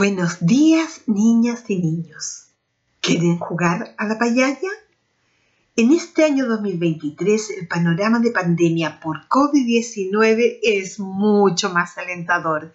Buenos días, niñas y niños. ¿Quieren jugar a la payaya? En este año 2023 el panorama de pandemia por COVID-19 es mucho más alentador,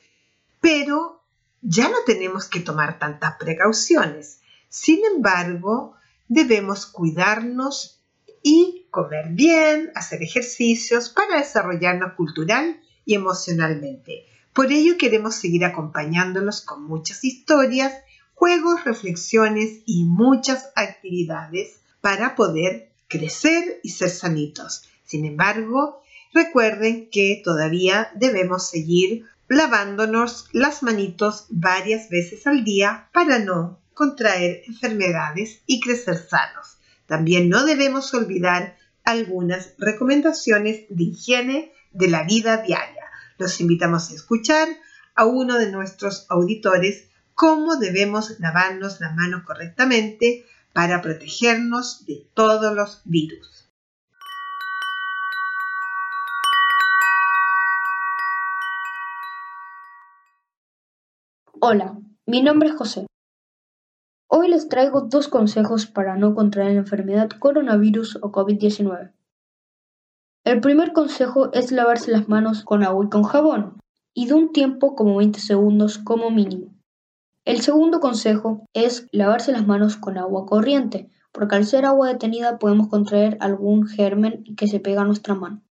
pero ya no tenemos que tomar tantas precauciones. Sin embargo, debemos cuidarnos y comer bien, hacer ejercicios para desarrollarnos cultural y emocionalmente. Por ello queremos seguir acompañándolos con muchas historias, juegos, reflexiones y muchas actividades para poder crecer y ser sanitos. Sin embargo, recuerden que todavía debemos seguir lavándonos las manitos varias veces al día para no contraer enfermedades y crecer sanos. También no debemos olvidar algunas recomendaciones de higiene de la vida diaria los invitamos a escuchar a uno de nuestros auditores cómo debemos lavarnos las manos correctamente para protegernos de todos los virus. Hola, mi nombre es José. Hoy les traigo dos consejos para no contraer la enfermedad coronavirus o COVID-19. El primer consejo es lavarse las manos con agua y con jabón, y de un tiempo como 20 segundos como mínimo. El segundo consejo es lavarse las manos con agua corriente, porque al ser agua detenida podemos contraer algún germen que se pega a nuestra mano.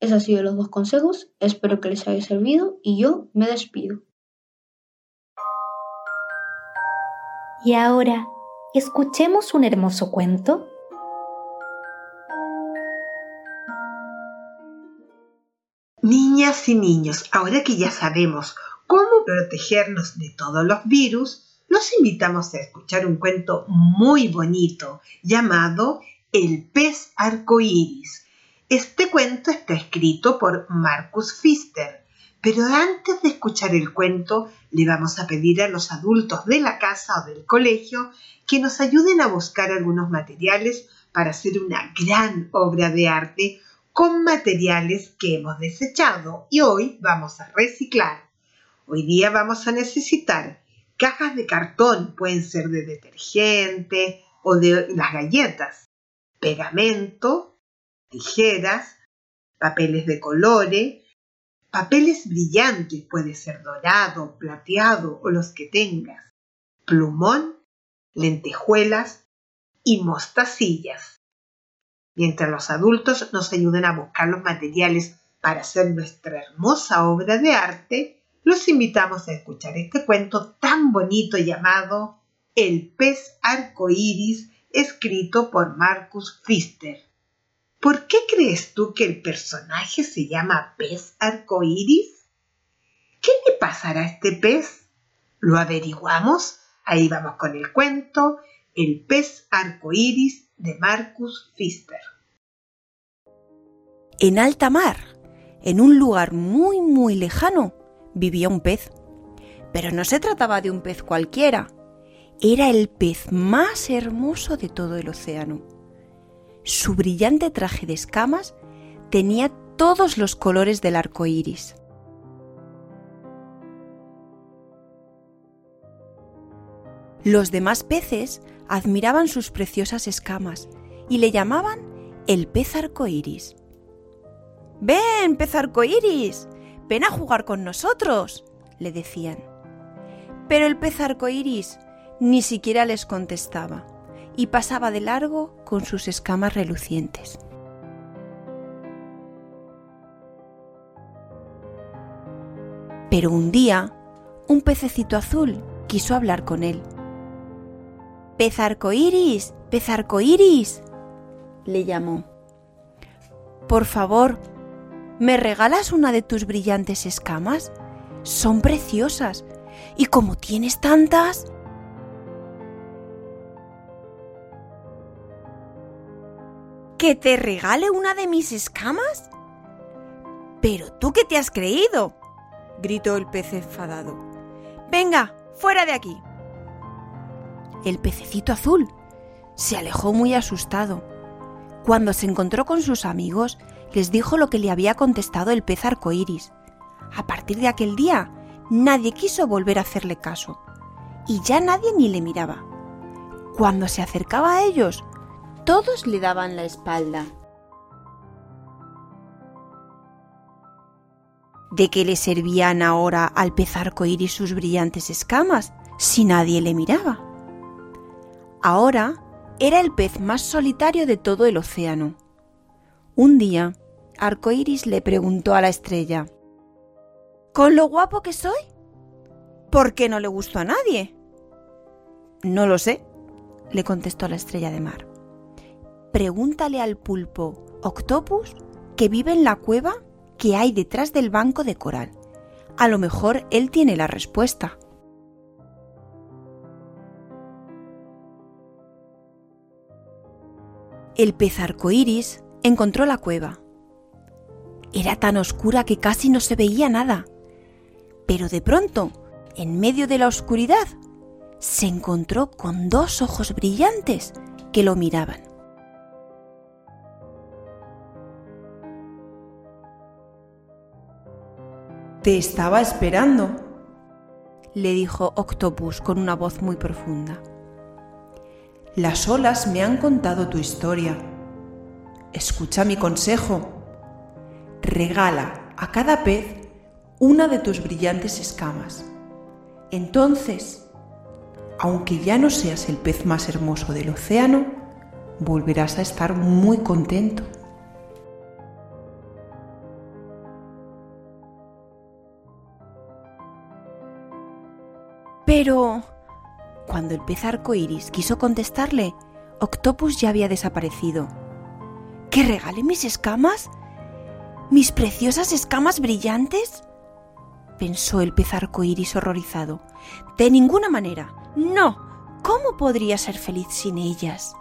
Esos han sido los dos consejos, espero que les haya servido y yo me despido. Y ahora, escuchemos un hermoso cuento Niñas y niños, ahora que ya sabemos cómo protegernos de todos los virus, los invitamos a escuchar un cuento muy bonito llamado El pez arcoíris. Este cuento está escrito por Marcus Pfister, pero antes de escuchar el cuento le vamos a pedir a los adultos de la casa o del colegio que nos ayuden a buscar algunos materiales para hacer una gran obra de arte con materiales que hemos desechado y hoy vamos a reciclar. Hoy día vamos a necesitar cajas de cartón, pueden ser de detergente o de las galletas, pegamento, tijeras, papeles de colores, papeles brillantes, puede ser dorado, plateado o los que tengas, plumón, lentejuelas y mostacillas mientras los adultos nos ayuden a buscar los materiales para hacer nuestra hermosa obra de arte, los invitamos a escuchar este cuento tan bonito llamado El pez arcoíris, escrito por Marcus Pfister. ¿Por qué crees tú que el personaje se llama pez arcoíris? ¿Qué le pasará a este pez? ¿Lo averiguamos? Ahí vamos con el cuento El pez arcoíris de Marcus Pfister. En alta mar, en un lugar muy muy lejano, vivía un pez. Pero no se trataba de un pez cualquiera, era el pez más hermoso de todo el océano. Su brillante traje de escamas tenía todos los colores del arco iris. Los demás peces admiraban sus preciosas escamas y le llamaban el pez arcoíris. Ven, pez arcoíris, ven a jugar con nosotros, le decían. Pero el pez arcoíris ni siquiera les contestaba y pasaba de largo con sus escamas relucientes. Pero un día, un pececito azul quiso hablar con él. Pez arcoíris, pez arcoíris, le llamó. Por favor, ¿me regalas una de tus brillantes escamas? Son preciosas. Y como tienes tantas... ¿Que te regale una de mis escamas? ¿Pero tú qué te has creído? gritó el pez enfadado. Venga, fuera de aquí. El pececito azul se alejó muy asustado. Cuando se encontró con sus amigos, les dijo lo que le había contestado el pez arcoíris. A partir de aquel día, nadie quiso volver a hacerle caso, y ya nadie ni le miraba. Cuando se acercaba a ellos, todos le daban la espalda. ¿De qué le servían ahora al pez arcoíris sus brillantes escamas si nadie le miraba? Ahora era el pez más solitario de todo el océano. Un día, Arcoiris le preguntó a la estrella: ¿Con lo guapo que soy? ¿Por qué no le gusto a nadie? No lo sé, le contestó la estrella de mar. Pregúntale al pulpo Octopus que vive en la cueva que hay detrás del banco de coral. A lo mejor él tiene la respuesta. El pez arcoíris encontró la cueva. Era tan oscura que casi no se veía nada. Pero de pronto, en medio de la oscuridad, se encontró con dos ojos brillantes que lo miraban. Te estaba esperando, le dijo Octopus con una voz muy profunda. Las olas me han contado tu historia. Escucha mi consejo. Regala a cada pez una de tus brillantes escamas. Entonces, aunque ya no seas el pez más hermoso del océano, volverás a estar muy contento. Pero... Cuando el pez arcoíris quiso contestarle, Octopus ya había desaparecido. ¿Que regale mis escamas? ¿Mis preciosas escamas brillantes? pensó el pez arcoíris horrorizado. De ninguna manera. No. ¿Cómo podría ser feliz sin ellas?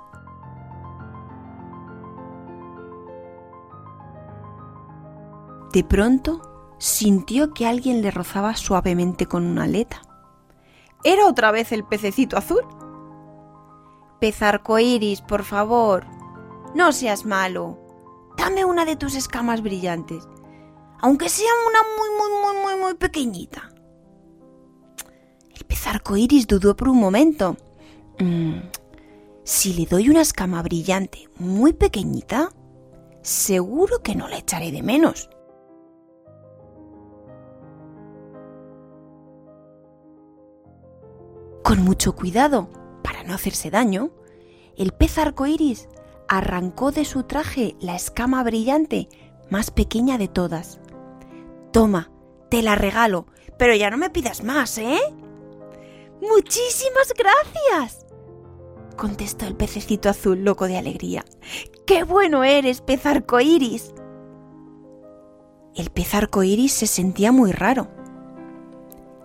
De pronto sintió que alguien le rozaba suavemente con una aleta. Era otra vez el pececito azul. Pez arcoíris, por favor, no seas malo. Dame una de tus escamas brillantes, aunque sea una muy, muy, muy, muy, muy pequeñita. El pez arcoíris dudó por un momento. Mm, si le doy una escama brillante muy pequeñita, seguro que no la echaré de menos. Con mucho cuidado, para no hacerse daño, el pez arcoíris arrancó de su traje la escama brillante más pequeña de todas. Toma, te la regalo, pero ya no me pidas más, ¿eh? Muchísimas gracias, contestó el pececito azul loco de alegría. ¡Qué bueno eres, pez arcoíris! El pez arcoíris se sentía muy raro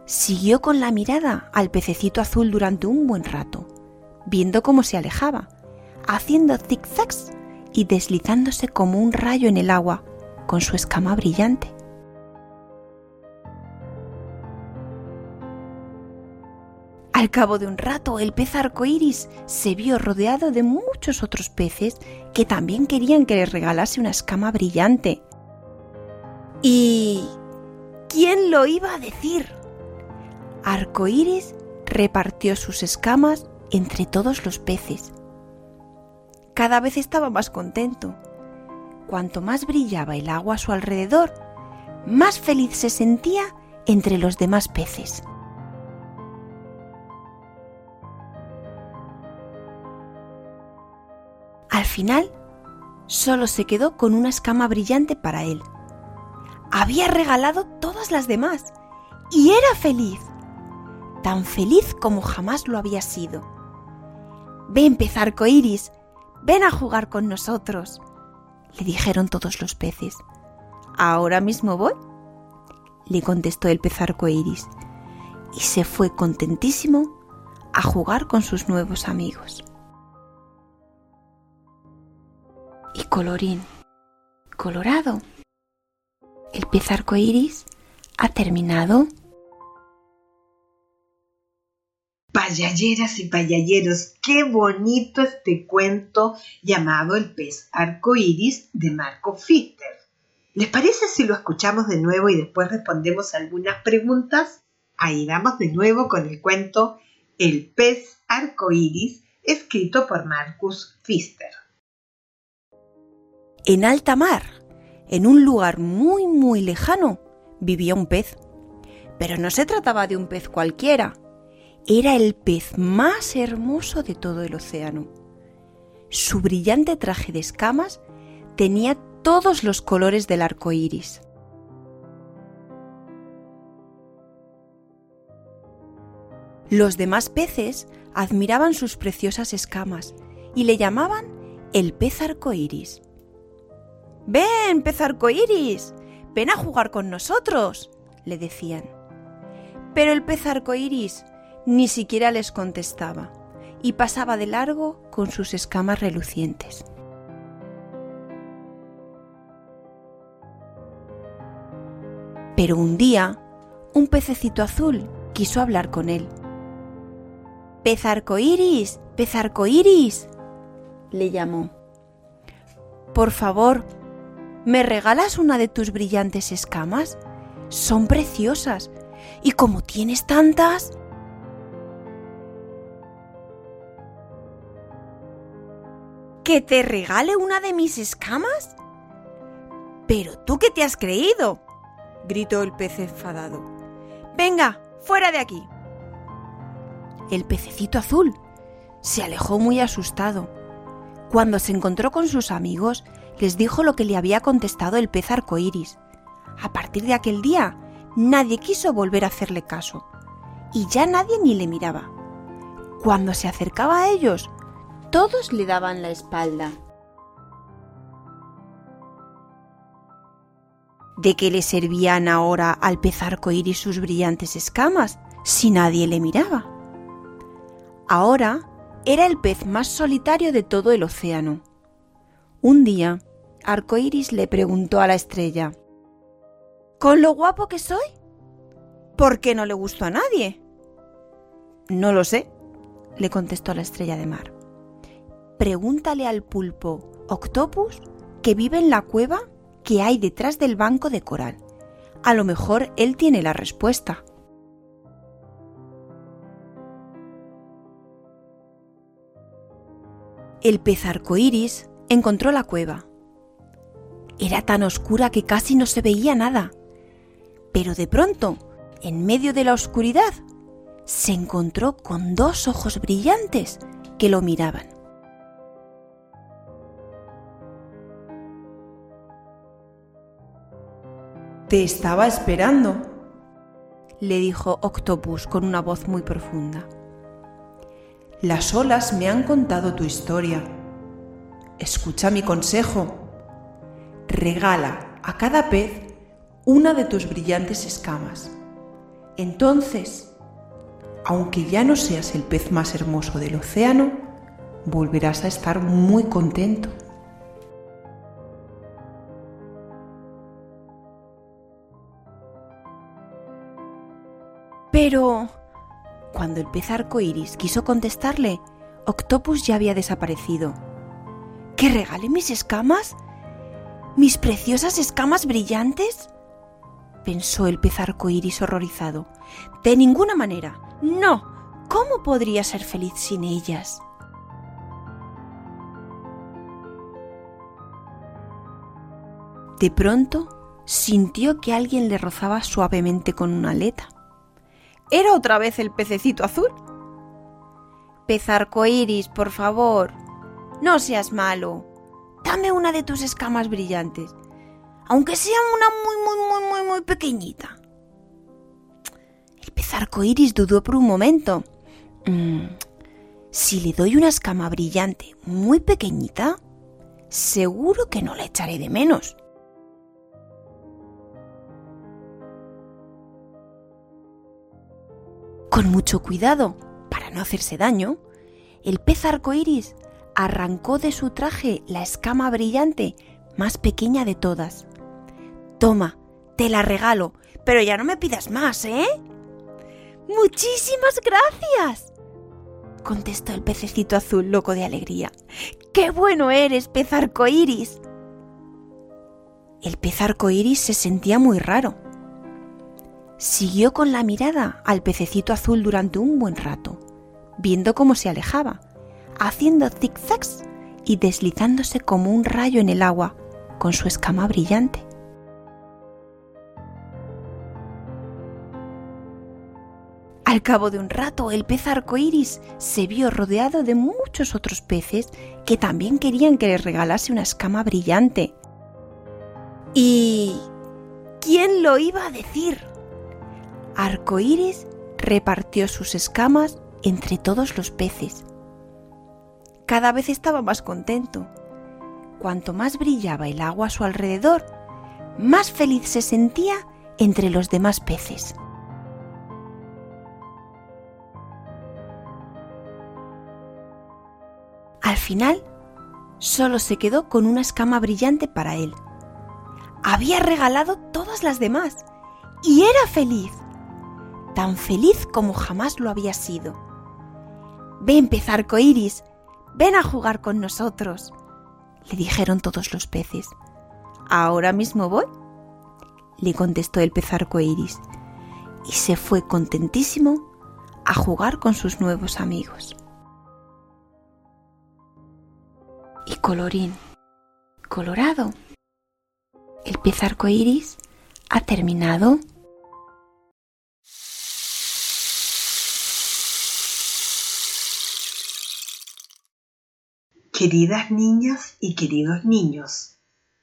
Siguió con la mirada al pececito azul durante un buen rato, viendo cómo se alejaba, haciendo zigzags y deslizándose como un rayo en el agua con su escama brillante. Al cabo de un rato, el pez arcoíris se vio rodeado de muchos otros peces que también querían que le regalase una escama brillante. ¿Y quién lo iba a decir? Arcoíris repartió sus escamas entre todos los peces. Cada vez estaba más contento. Cuanto más brillaba el agua a su alrededor, más feliz se sentía entre los demás peces. Al final, solo se quedó con una escama brillante para él. Había regalado todas las demás y era feliz, tan feliz como jamás lo había sido. Ven, pez arcoíris, ven a jugar con nosotros, le dijeron todos los peces. ¿Ahora mismo voy? le contestó el pez arcoíris y se fue contentísimo a jugar con sus nuevos amigos. Y colorín colorado, el pez arcoíris ha terminado. Payalleras y payalleros, qué bonito este cuento llamado El pez arcoíris de Marco Fister. ¿Les parece si lo escuchamos de nuevo y después respondemos algunas preguntas? Ahí vamos de nuevo con el cuento El pez arcoíris, escrito por Marcus Pfister. En alta mar, en un lugar muy muy lejano, vivía un pez. Pero no se trataba de un pez cualquiera. Era el pez más hermoso de todo el océano. Su brillante traje de escamas tenía todos los colores del arco iris. Los demás peces admiraban sus preciosas escamas y le llamaban el pez arcoíris. Ven, pez arcoíris, ven a jugar con nosotros, le decían. Pero el pez arcoíris ni siquiera les contestaba y pasaba de largo con sus escamas relucientes. Pero un día, un pececito azul quiso hablar con él. Pez arcoíris, pez arcoíris, le llamó. Por favor, ¿me regalas una de tus brillantes escamas? Son preciosas. Y como tienes tantas... ¿Que te regale una de mis escamas? ¿Pero tú qué te has creído? gritó el pez enfadado. Venga, fuera de aquí. El pececito azul se alejó muy asustado. Cuando se encontró con sus amigos, les dijo lo que le había contestado el pez arcoíris. A partir de aquel día, nadie quiso volver a hacerle caso, y ya nadie ni le miraba. Cuando se acercaba a ellos, todos le daban la espalda. ¿De qué le servían ahora al pez arcoíris sus brillantes escamas si nadie le miraba? Ahora era el pez más solitario de todo el océano. Un día, Arcoiris le preguntó a la estrella: ¿Con lo guapo que soy? ¿Por qué no le gusto a nadie? No lo sé, le contestó la estrella de mar. Pregúntale al pulpo Octopus que vive en la cueva que hay detrás del banco de coral. A lo mejor él tiene la respuesta. El pez arcoíris encontró la cueva. Era tan oscura que casi no se veía nada. Pero de pronto, en medio de la oscuridad, se encontró con dos ojos brillantes que lo miraban. Te estaba esperando, le dijo Octopus con una voz muy profunda. Las olas me han contado tu historia. Escucha mi consejo. Regala a cada pez una de tus brillantes escamas. Entonces, aunque ya no seas el pez más hermoso del océano, volverás a estar muy contento. Pero... Cuando el pez arcoíris quiso contestarle, Octopus ya había desaparecido. ¿Que regale mis escamas? ¿Mis preciosas escamas brillantes? pensó el pez arcoíris horrorizado. De ninguna manera. No. ¿Cómo podría ser feliz sin ellas? De pronto sintió que alguien le rozaba suavemente con una aleta. Era otra vez el pececito azul. Pez arcoíris, por favor, no seas malo. Dame una de tus escamas brillantes, aunque sea una muy, muy, muy, muy, muy pequeñita. El pez arcoíris dudó por un momento. Mm, si le doy una escama brillante muy pequeñita, seguro que no la echaré de menos. Con mucho cuidado, para no hacerse daño, el pez arcoíris arrancó de su traje la escama brillante más pequeña de todas. Toma, te la regalo, pero ya no me pidas más, ¿eh? Muchísimas gracias, contestó el pececito azul loco de alegría. ¡Qué bueno eres, pez arcoíris! El pez arcoíris se sentía muy raro. Siguió con la mirada al pececito azul durante un buen rato, viendo cómo se alejaba, haciendo zigzags y deslizándose como un rayo en el agua con su escama brillante. Al cabo de un rato, el pez arcoíris se vio rodeado de muchos otros peces que también querían que le regalase una escama brillante. ¿Y quién lo iba a decir? Arcoíris repartió sus escamas entre todos los peces. Cada vez estaba más contento. Cuanto más brillaba el agua a su alrededor, más feliz se sentía entre los demás peces. Al final, solo se quedó con una escama brillante para él. Había regalado todas las demás y era feliz, tan feliz como jamás lo había sido. Ven, pez iris, ven a jugar con nosotros, le dijeron todos los peces. ¿Ahora mismo voy? le contestó el pez iris y se fue contentísimo a jugar con sus nuevos amigos. y colorín colorado. El pez iris ha terminado. Queridas niñas y queridos niños,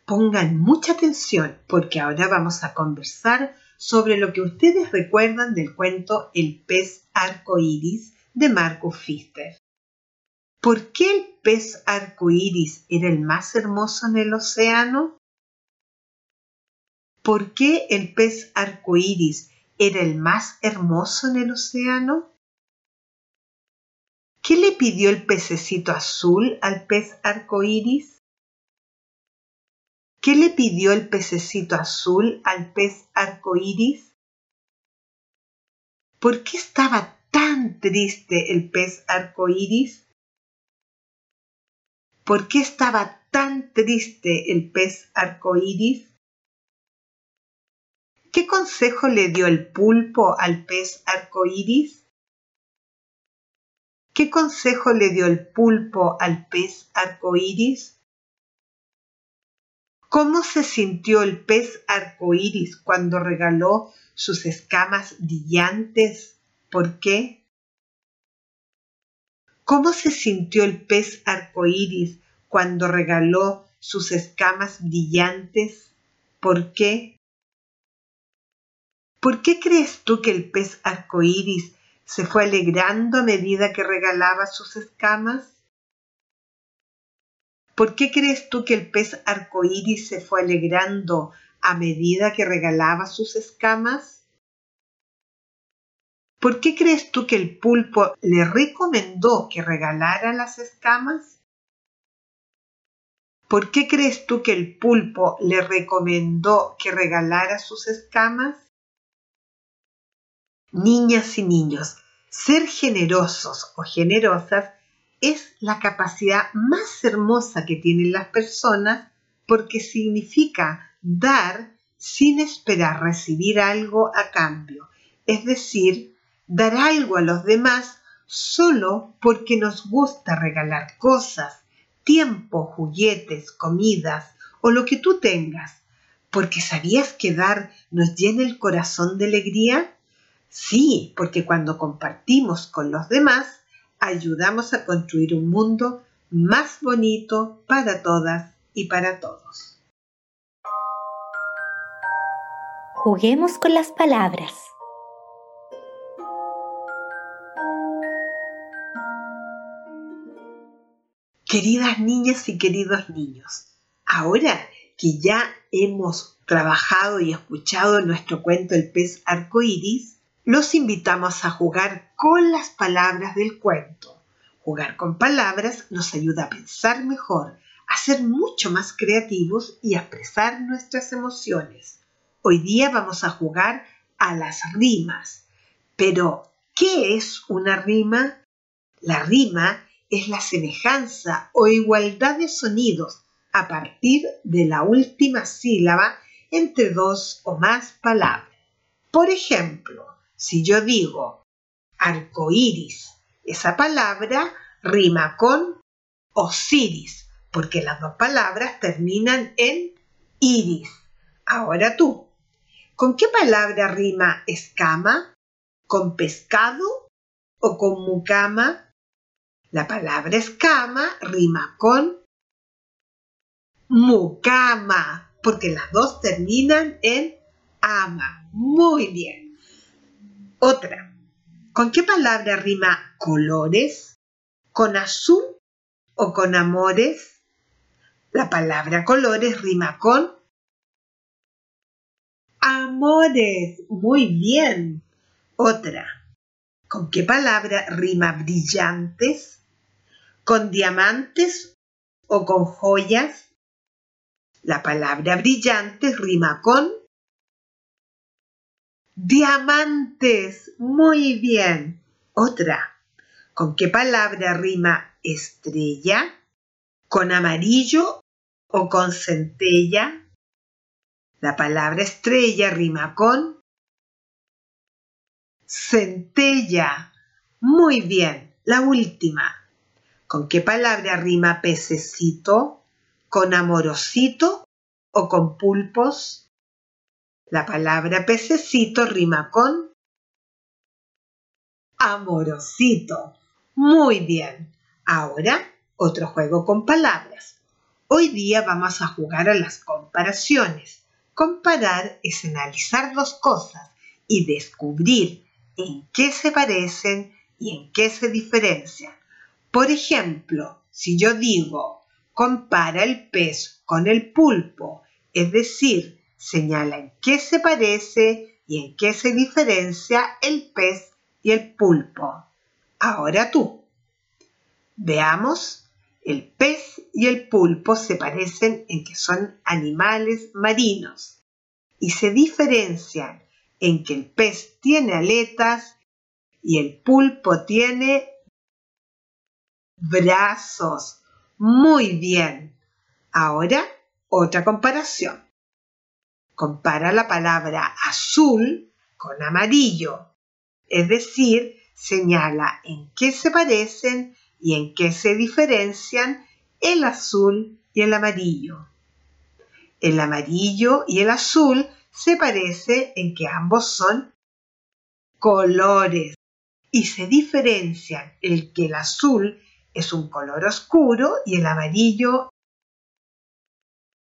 pongan mucha atención porque ahora vamos a conversar sobre lo que ustedes recuerdan del cuento El pez iris de Marcus Pfister. ¿Por qué el pez arcoíris era el más hermoso en el océano? ¿Por qué el pez arcoíris era el más hermoso en el océano? ¿Qué le pidió el pececito azul al pez arcoíris? ¿Qué le pidió el pececito azul al pez arcoíris? ¿Por qué estaba tan triste el pez arcoíris? ¿Por qué estaba tan triste el pez arcoíris? ¿Qué consejo le dio el pulpo al pez arcoíris? ¿Qué consejo le dio el pulpo al pez arcoíris? ¿Cómo se sintió el pez arcoíris cuando regaló sus escamas brillantes? ¿Por qué? ¿Cómo se sintió el pez arcoíris cuando regaló sus escamas brillantes? ¿Por qué? ¿Por qué crees tú que el pez arcoíris se fue alegrando a medida que regalaba sus escamas? ¿Por qué crees tú que el pez arcoíris se fue alegrando a medida que regalaba sus escamas? ¿Por qué crees tú que el pulpo le recomendó que regalara las escamas? ¿Por qué crees tú que el pulpo le recomendó que regalara sus escamas? Niñas y niños, ser generosos o generosas es la capacidad más hermosa que tienen las personas porque significa dar sin esperar recibir algo a cambio, es decir, dar algo a los demás solo porque nos gusta regalar cosas, tiempo, juguetes, comidas o lo que tú tengas, porque sabías que dar nos llena el corazón de alegría. Sí, porque cuando compartimos con los demás, ayudamos a construir un mundo más bonito para todas y para todos. Juguemos con las palabras. Queridas niñas y queridos niños, ahora que ya hemos trabajado y escuchado nuestro cuento El pez arcoíris, los invitamos a jugar con las palabras del cuento. Jugar con palabras nos ayuda a pensar mejor, a ser mucho más creativos y a expresar nuestras emociones. Hoy día vamos a jugar a las rimas. Pero, ¿qué es una rima? La rima es la semejanza o igualdad de sonidos a partir de la última sílaba entre dos o más palabras. Por ejemplo, si yo digo arcoíris, esa palabra rima con osiris, porque las dos palabras terminan en iris. Ahora tú, ¿con qué palabra rima escama? ¿Con pescado o con mucama? La palabra escama rima con mucama, porque las dos terminan en ama. Muy bien. Otra. ¿Con qué palabra rima colores? ¿Con azul o con amores? La palabra colores rima con amores. Muy bien. Otra. ¿Con qué palabra rima brillantes? con diamantes o con joyas. La palabra brillante rima con diamantes. Muy bien. Otra. ¿Con qué palabra rima estrella? ¿Con amarillo o con centella? La palabra estrella rima con centella. Muy bien. La última. ¿Con qué palabra rima pececito? ¿Con amorosito o con pulpos? La palabra pececito rima con amorosito. Muy bien. Ahora otro juego con palabras. Hoy día vamos a jugar a las comparaciones. Comparar es analizar dos cosas y descubrir en qué se parecen y en qué se diferencian. Por ejemplo, si yo digo, compara el pez con el pulpo, es decir, señala en qué se parece y en qué se diferencia el pez y el pulpo. Ahora tú. Veamos, el pez y el pulpo se parecen en que son animales marinos y se diferencian en que el pez tiene aletas y el pulpo tiene brazos. Muy bien. Ahora otra comparación. Compara la palabra azul con amarillo. Es decir, señala en qué se parecen y en qué se diferencian el azul y el amarillo. El amarillo y el azul se parece en que ambos son colores y se diferencian el que el azul es un color oscuro y el amarillo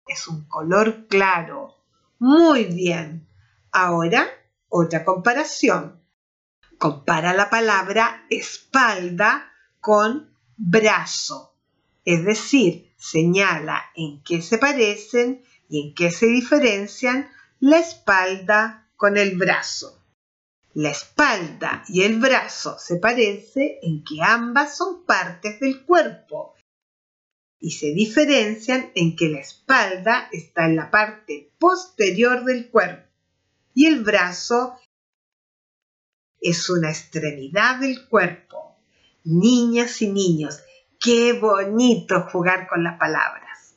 es un color claro. Muy bien. Ahora, otra comparación. Compara la palabra espalda con brazo. Es decir, señala en qué se parecen y en qué se diferencian la espalda con el brazo. La espalda y el brazo se parece en que ambas son partes del cuerpo y se diferencian en que la espalda está en la parte posterior del cuerpo y el brazo es una extremidad del cuerpo. Niñas y niños, qué bonito jugar con las palabras.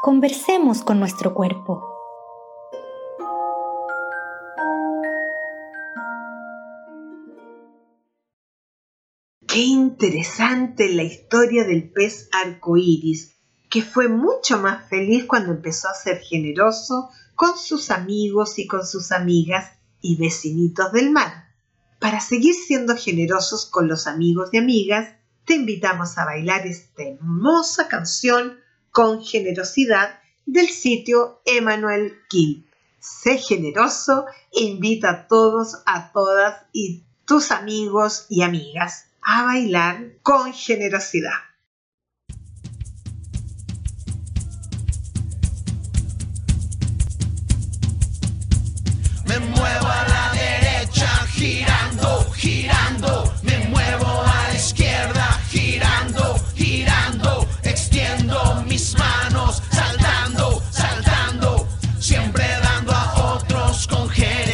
Conversemos con nuestro cuerpo. Interesante la historia del pez arcoíris, que fue mucho más feliz cuando empezó a ser generoso con sus amigos y con sus amigas y vecinitos del mar. Para seguir siendo generosos con los amigos y amigas, te invitamos a bailar esta hermosa canción con generosidad del sitio Emanuel Kim. Sé generoso e invita a todos, a todas y tus amigos y amigas a bailar con generosidad. Me muevo a la derecha, girando, girando. Me muevo a la izquierda, girando, girando. Extiendo mis manos, saltando, saltando. Siempre dando a otros con generosidad.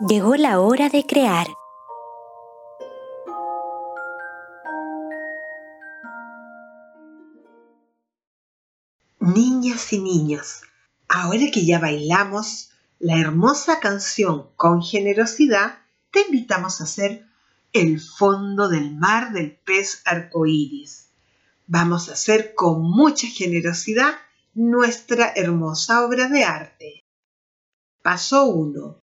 Llegó la hora de crear. Niñas y niños, ahora que ya bailamos la hermosa canción con generosidad, te invitamos a hacer el fondo del mar del pez arcoíris. Vamos a hacer con mucha generosidad nuestra hermosa obra de arte. Paso 1.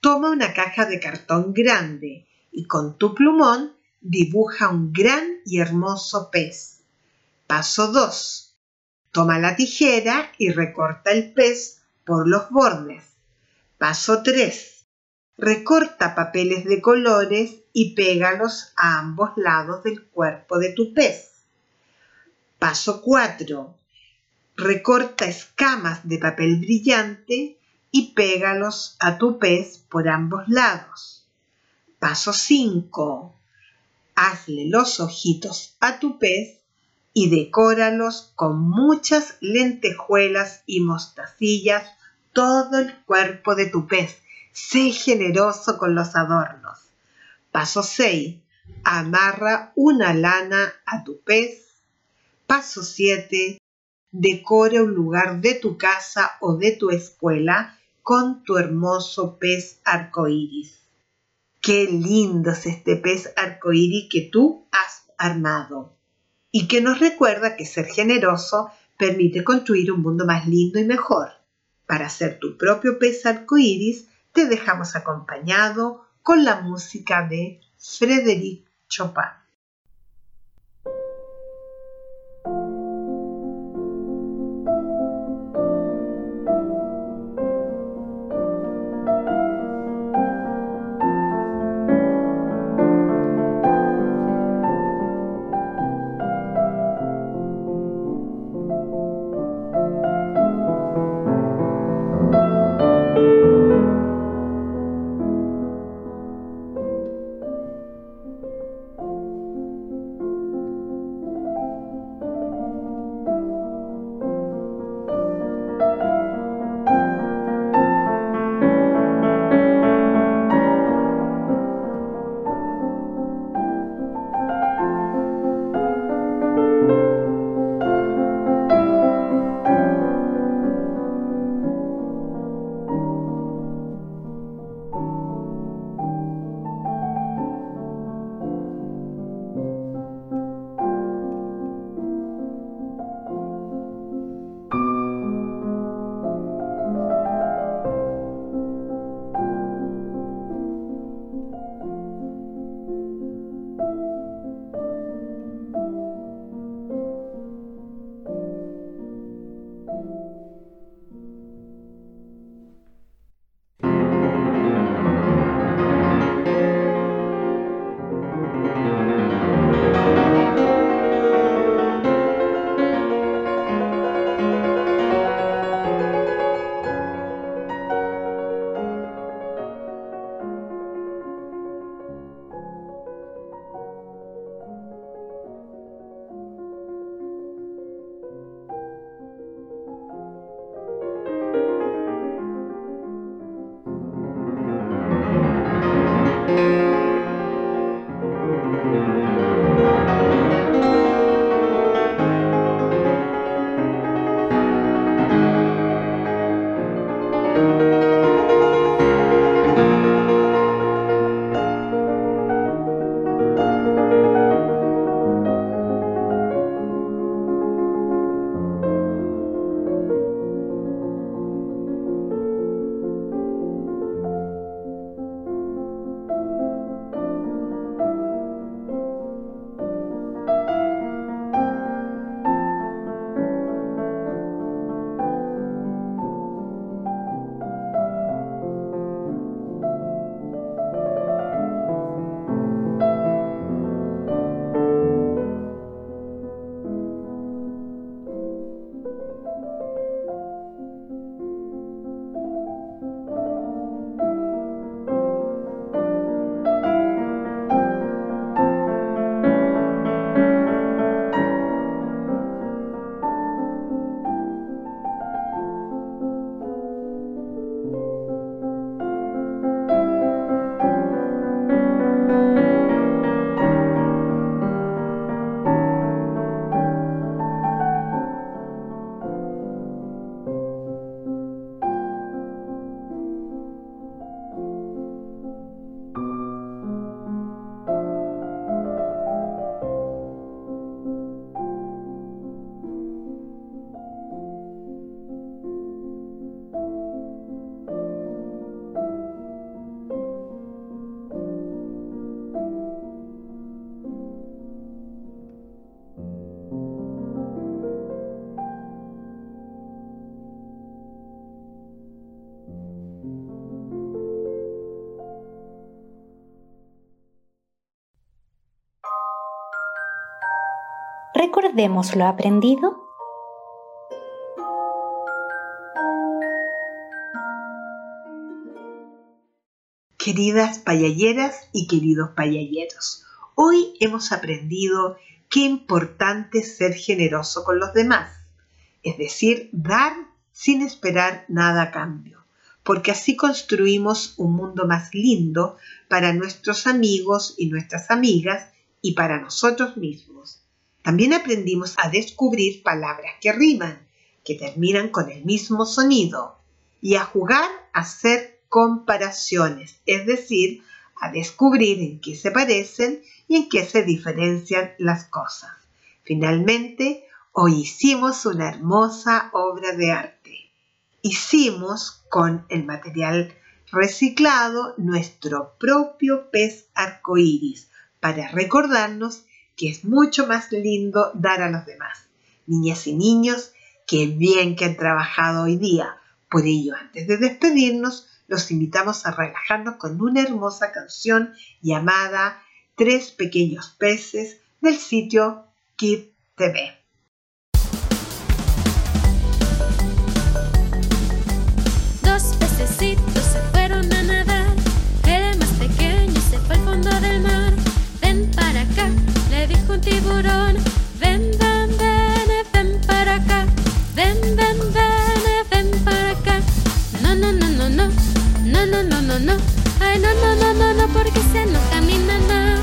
Toma una caja de cartón grande y con tu plumón dibuja un gran y hermoso pez. Paso 2. Toma la tijera y recorta el pez por los bordes. Paso 3. Recorta papeles de colores y pégalos a ambos lados del cuerpo de tu pez. Paso 4. Recorta escamas de papel brillante y pégalos a tu pez por ambos lados. Paso 5. Hazle los ojitos a tu pez y decóralos con muchas lentejuelas y mostacillas todo el cuerpo de tu pez. Sé generoso con los adornos. Paso 6. Amarra una lana a tu pez. Paso 7. Decora un lugar de tu casa o de tu escuela con tu hermoso pez arcoíris. Qué lindo es este pez arcoíris que tú has armado y que nos recuerda que ser generoso permite construir un mundo más lindo y mejor. Para hacer tu propio pez arcoíris, te dejamos acompañado con la música de Frédéric Chopin. Recordemos lo aprendido. Queridas payalleras y queridos payalleros, hoy hemos aprendido qué importante es ser generoso con los demás, es decir, dar sin esperar nada a cambio, porque así construimos un mundo más lindo para nuestros amigos y nuestras amigas y para nosotros mismos. También aprendimos a descubrir palabras que riman, que terminan con el mismo sonido, y a jugar a hacer comparaciones, es decir, a descubrir en qué se parecen y en qué se diferencian las cosas. Finalmente, hoy hicimos una hermosa obra de arte. hicimos con el material reciclado nuestro propio pez arcoíris para recordarnos que es mucho más lindo dar a los demás. Niñas y niños, qué bien que han trabajado hoy día. Por ello, antes de despedirnos, los invitamos a relajarnos con una hermosa canción llamada Tres pequeños peces del sitio Kid TV. Tiburón. Ven, ven, ven, ven para acá. Ven, ven, ven, ven para acá. No, no, no, no, no. No, no, no, no, no. Ay, no, no, no, no, no, porque se enoja mi mamá.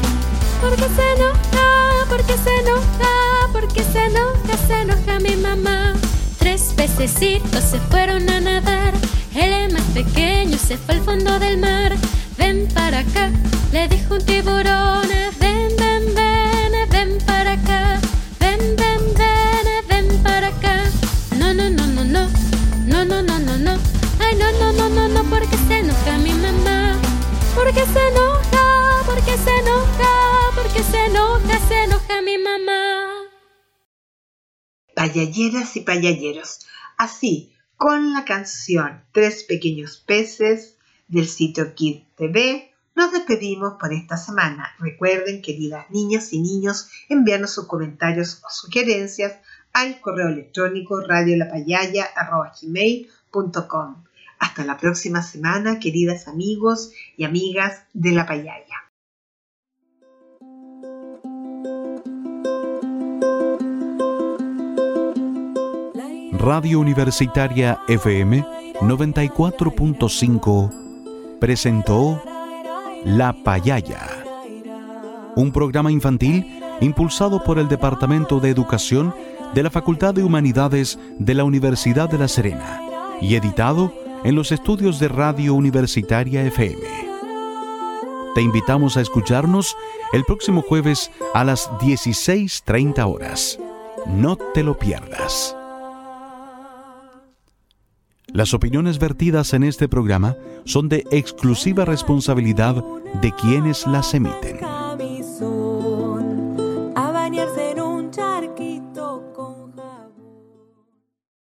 Porque se enoja, porque se enoja, porque se enoja, se enoja mi mamá. Tres pececitos se fueron a nadar. El más pequeño se fue al fondo del mar. Ven para acá, le dijo un tiburón. Ven, ven, Porque se enoja, porque se enoja, porque se enoja, se enoja mi mamá. Payalleras y payalleros. Así, con la canción Tres pequeños peces del sitio Kid TV, nos despedimos por esta semana. Recuerden, queridas niñas y niños, enviarnos sus comentarios o sugerencias al correo electrónico radiolapayaya.com. Hasta la próxima semana, queridas amigos y amigas de la payaya. Radio Universitaria FM 94.5 presentó La Payaya, un programa infantil impulsado por el Departamento de Educación de la Facultad de Humanidades de la Universidad de La Serena y editado en los estudios de Radio Universitaria FM. Te invitamos a escucharnos el próximo jueves a las 16.30 horas. No te lo pierdas. Las opiniones vertidas en este programa son de exclusiva responsabilidad de quienes las emiten.